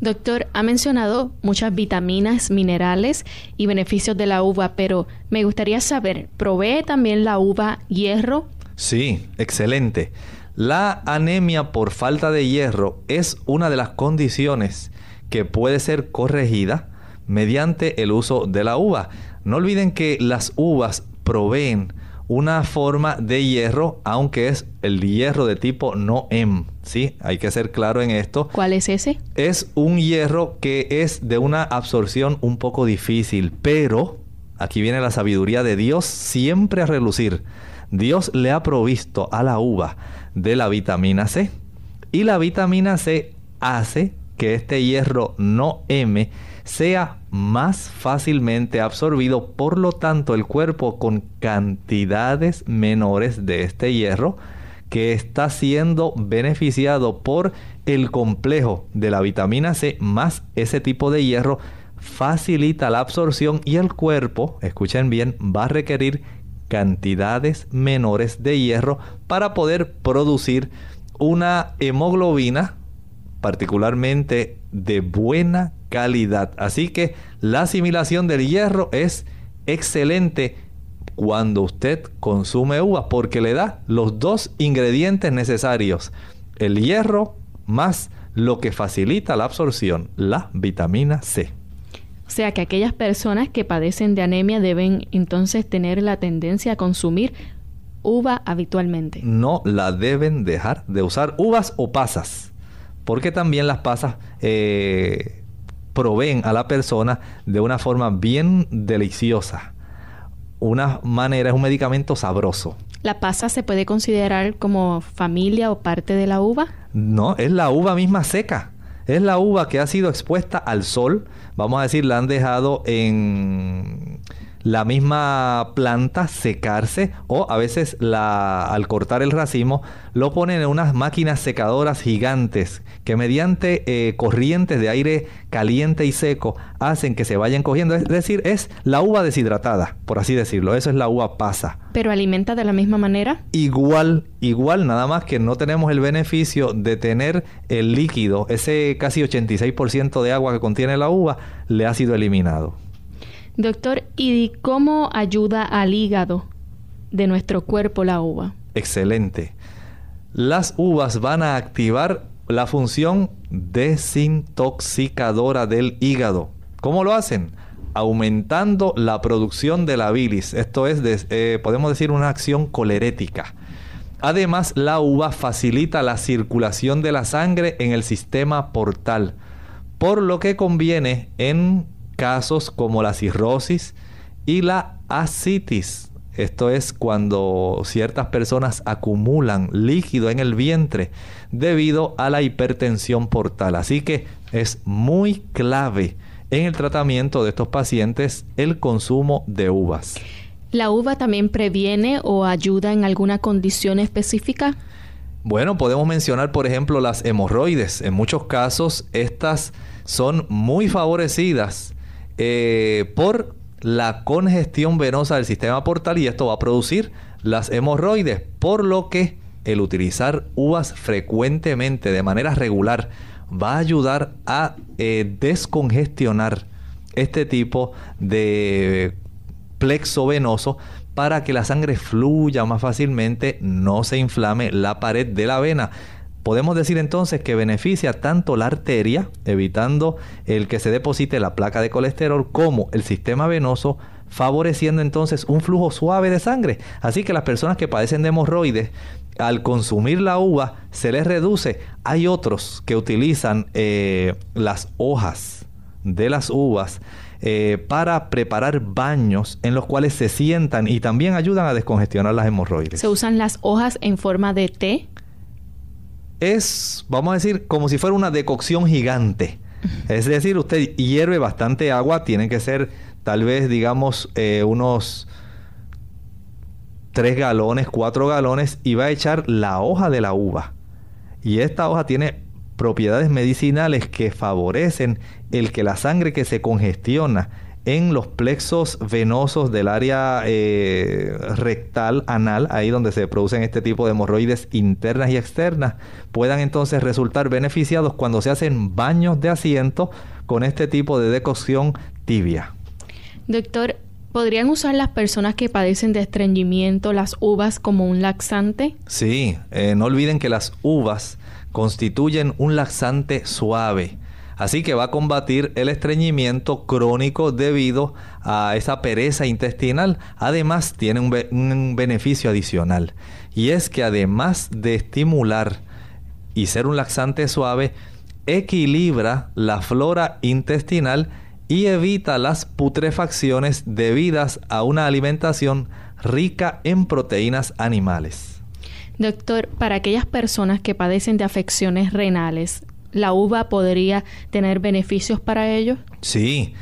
Doctor, ha mencionado muchas vitaminas, minerales y beneficios de la uva, pero me gustaría saber, ¿provee también la uva hierro? Sí, excelente. La anemia por falta de hierro es una de las condiciones que puede ser corregida mediante el uso de la uva. No olviden que las uvas proveen una forma de hierro, aunque es el hierro de tipo no M. ¿sí? Hay que ser claro en esto. ¿Cuál es ese? Es un hierro que es de una absorción un poco difícil, pero aquí viene la sabiduría de Dios siempre a relucir. Dios le ha provisto a la uva de la vitamina C y la vitamina C hace que este hierro no M sea más fácilmente absorbido, por lo tanto el cuerpo con cantidades menores de este hierro que está siendo beneficiado por el complejo de la vitamina C más ese tipo de hierro facilita la absorción y el cuerpo, escuchen bien, va a requerir cantidades menores de hierro para poder producir una hemoglobina particularmente de buena calidad. Así que la asimilación del hierro es excelente cuando usted consume uva porque le da los dos ingredientes necesarios, el hierro más lo que facilita la absorción, la vitamina C. O sea que aquellas personas que padecen de anemia deben entonces tener la tendencia a consumir uva habitualmente. No la deben dejar de usar uvas o pasas porque también las pasas eh, proveen a la persona de una forma bien deliciosa. Una manera, es un medicamento sabroso. ¿La pasa se puede considerar como familia o parte de la uva? No, es la uva misma seca. Es la uva que ha sido expuesta al sol. Vamos a decir, la han dejado en la misma planta secarse o a veces la, al cortar el racimo lo ponen en unas máquinas secadoras gigantes que mediante eh, corrientes de aire caliente y seco hacen que se vayan cogiendo. Es decir, es la uva deshidratada, por así decirlo. Eso es la uva pasa. ¿Pero alimenta de la misma manera? Igual, igual, nada más que no tenemos el beneficio de tener el líquido, ese casi 86% de agua que contiene la uva, le ha sido eliminado. Doctor, ¿y cómo ayuda al hígado de nuestro cuerpo la uva? Excelente. Las uvas van a activar la función desintoxicadora del hígado. ¿Cómo lo hacen? Aumentando la producción de la bilis. Esto es, eh, podemos decir, una acción colerética. Además, la uva facilita la circulación de la sangre en el sistema portal, por lo que conviene en casos como la cirrosis y la ascitis. Esto es cuando ciertas personas acumulan líquido en el vientre debido a la hipertensión portal. Así que es muy clave en el tratamiento de estos pacientes el consumo de uvas. ¿La uva también previene o ayuda en alguna condición específica? Bueno, podemos mencionar por ejemplo las hemorroides. En muchos casos estas son muy favorecidas eh, por la congestión venosa del sistema portal y esto va a producir las hemorroides, por lo que el utilizar uvas frecuentemente de manera regular va a ayudar a eh, descongestionar este tipo de plexo venoso para que la sangre fluya más fácilmente, no se inflame la pared de la vena. Podemos decir entonces que beneficia tanto la arteria, evitando el que se deposite la placa de colesterol, como el sistema venoso, favoreciendo entonces un flujo suave de sangre. Así que las personas que padecen de hemorroides, al consumir la uva, se les reduce. Hay otros que utilizan eh, las hojas de las uvas eh, para preparar baños en los cuales se sientan y también ayudan a descongestionar las hemorroides. ¿Se usan las hojas en forma de té? Es, vamos a decir, como si fuera una decocción gigante. Es decir, usted hierve bastante agua, tiene que ser tal vez, digamos, eh, unos 3 galones, 4 galones, y va a echar la hoja de la uva. Y esta hoja tiene propiedades medicinales que favorecen el que la sangre que se congestiona en los plexos venosos del área eh, rectal, anal, ahí donde se producen este tipo de hemorroides internas y externas, puedan entonces resultar beneficiados cuando se hacen baños de asiento con este tipo de decocción tibia. Doctor, ¿podrían usar las personas que padecen de estreñimiento las uvas como un laxante? Sí, eh, no olviden que las uvas constituyen un laxante suave Así que va a combatir el estreñimiento crónico debido a esa pereza intestinal. Además, tiene un, beneficio adicional. Y es que además de estimular y ser un laxante suave, equilibra la flora intestinal y evita las putrefacciones debidas a una alimentación rica en proteínas animales. Doctor, para aquellas personas que padecen de afecciones renales, la uva podría tener beneficios para ellos? Sí,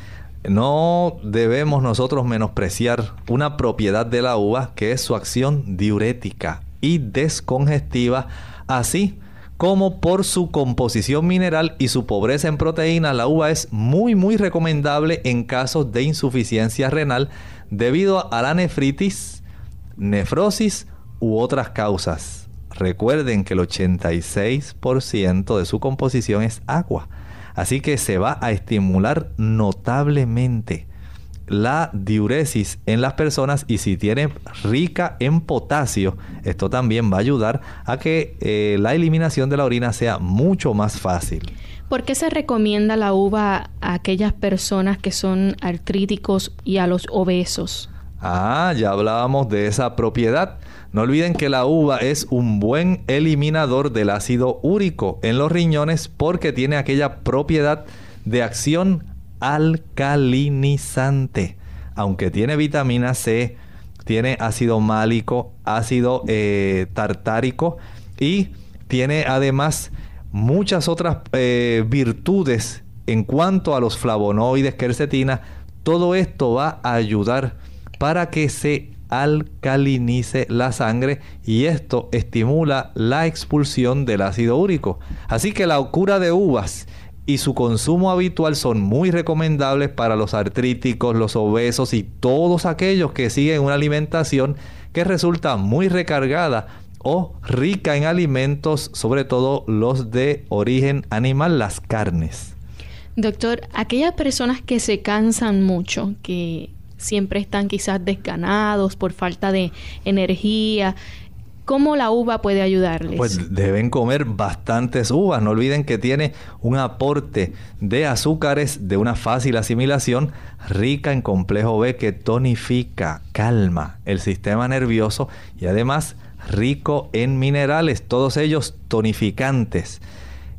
no debemos nosotros menospreciar una propiedad de la uva que es su acción diurética y descongestiva, así como por su composición mineral y su pobreza en proteínas, la uva es muy muy recomendable en casos de insuficiencia renal debido a la nefritis, nefrosis u otras causas. Recuerden que el 86% de su composición es agua. Así que se va a estimular notablemente la diuresis en las personas y si tiene rica en potasio, esto también va a ayudar a que eh, la eliminación de la orina sea mucho más fácil. ¿Por qué se recomienda la uva a aquellas personas que son artríticos y a los obesos? Ah, ya hablábamos de esa propiedad. No olviden que la uva es un buen eliminador del ácido úrico en los riñones porque tiene aquella propiedad de acción alcalinizante. Aunque tiene vitamina C, tiene ácido málico, ácido eh, tartárico y tiene además muchas otras eh, virtudes en cuanto a los flavonoides, quercetina. Todo esto va a ayudar para que se alcalinice la sangre y esto estimula la expulsión del ácido úrico. Así que la cura de uvas y su consumo habitual son muy recomendables para los artríticos, los obesos y todos aquellos que siguen una alimentación que resulta muy recargada o rica en alimentos, sobre todo los de origen animal, las carnes. Doctor, aquellas personas que se cansan mucho, que siempre están quizás desganados por falta de energía, ¿Cómo la uva puede ayudarles? Pues deben comer bastantes uvas. No olviden que tiene un aporte de azúcares de una fácil asimilación, rica en complejo B que tonifica, calma el sistema nervioso y además rico en minerales, todos ellos tonificantes.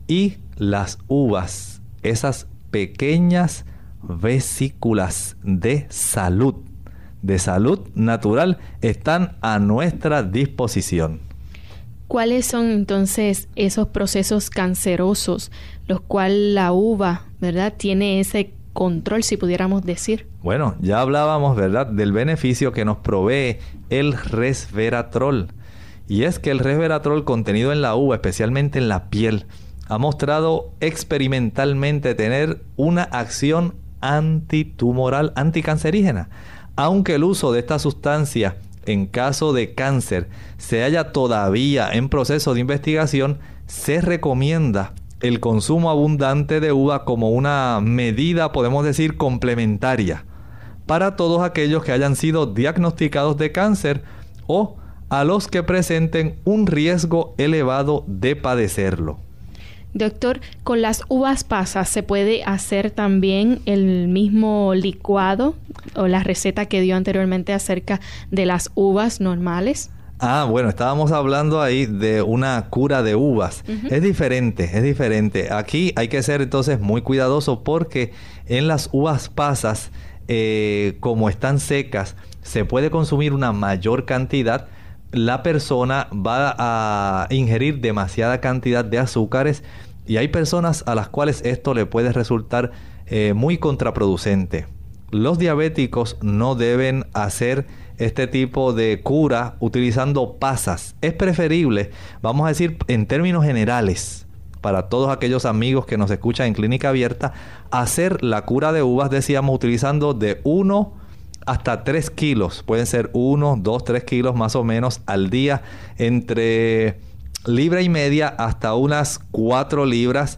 Y las uvas, esas pequeñas vesículas de salud, de salud natural, están a nuestra disposición. ¿Cuáles son entonces esos procesos cancerosos, los cuales la uva, ¿verdad? Tiene ese control, si pudiéramos decir. Bueno, ya hablábamos, ¿verdad?, del beneficio que nos provee el resveratrol. Y es que el resveratrol contenido en la uva, especialmente en la piel, ha mostrado experimentalmente tener una acción antitumoral, anticancerígena. Aunque el uso de esta sustancia en caso de cáncer se haya todavía en proceso de investigación, se recomienda el consumo abundante de uva como una medida, podemos decir, complementaria para todos aquellos que hayan sido diagnosticados de cáncer o a los que presenten un riesgo elevado de padecerlo. Doctor, con las uvas pasas se puede hacer también el mismo licuado o la receta que dio anteriormente acerca de las uvas normales. Ah, bueno, estábamos hablando ahí de una cura de uvas. Es diferente, es diferente. Aquí hay que ser entonces muy cuidadoso porque en las uvas pasas, eh, como están secas, se puede consumir una mayor cantidad la persona va a ingerir demasiada cantidad de azúcares y hay personas a las cuales esto le puede resultar eh, muy contraproducente. Los diabéticos no deben hacer este tipo de cura utilizando pasas. Es preferible, vamos a decir en términos generales, para todos aquellos amigos que nos escuchan en clínica abierta, hacer la cura de uvas, decíamos, utilizando de 1 hasta 3 kilos. Pueden ser 1, 2, 3 kilos más o menos al día. Entre libra y media hasta unas 4 libras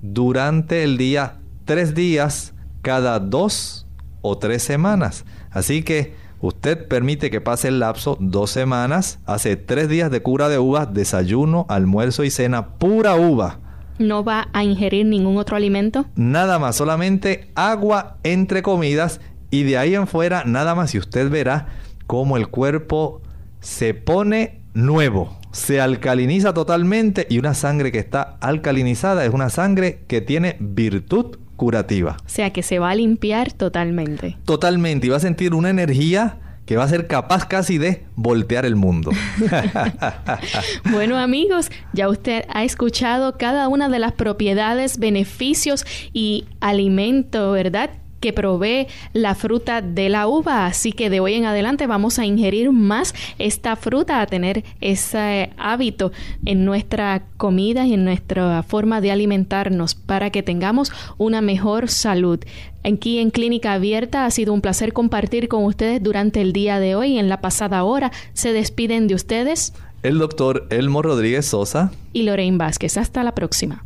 durante el día. 3 días cada 2 o 3 semanas. Así que usted permite que pase el lapso 2 semanas. Hace 3 días de cura de uvas. Desayuno, almuerzo y cena. Pura uva. ¿No va a ingerir ningún otro alimento? Nada más, solamente agua entre comidas y de ahí en fuera, nada más y usted verá cómo el cuerpo se pone nuevo, se alcaliniza totalmente y una sangre que está alcalinizada es una sangre que tiene virtud curativa. O sea que se va a limpiar totalmente. Totalmente y va a sentir una energía que va a ser capaz casi de voltear el mundo. bueno amigos, ya usted ha escuchado cada una de las propiedades, beneficios y alimento, ¿verdad? Que provee la fruta de la uva. Así que de hoy en adelante vamos a ingerir más esta fruta, a tener ese hábito en nuestra comida y en nuestra forma de alimentarnos para que tengamos una mejor salud. Aquí en Clínica Abierta ha sido un placer compartir con ustedes durante el día de hoy. En la pasada hora se despiden de ustedes el doctor Elmo Rodríguez Sosa y Lorraine Vázquez. Hasta la próxima.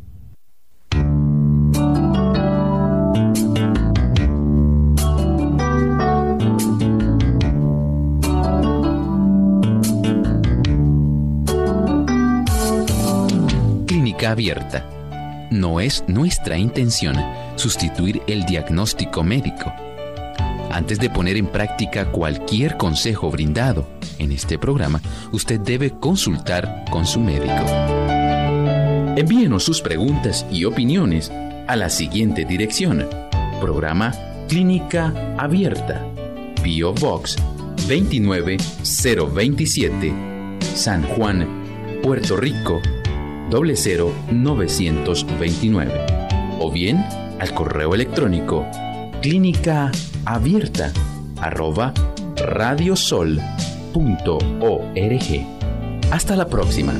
Abierta. No es nuestra intención sustituir el diagnóstico médico. Antes de poner en práctica cualquier consejo brindado en este programa, usted debe consultar con su médico. Envíenos sus preguntas y opiniones a la siguiente dirección. Programa Clínica Abierta. Bio Box 29027. San Juan, Puerto Rico 00929 o bien al correo electrónico clínica abierta arroba radiosol.org. Hasta la próxima.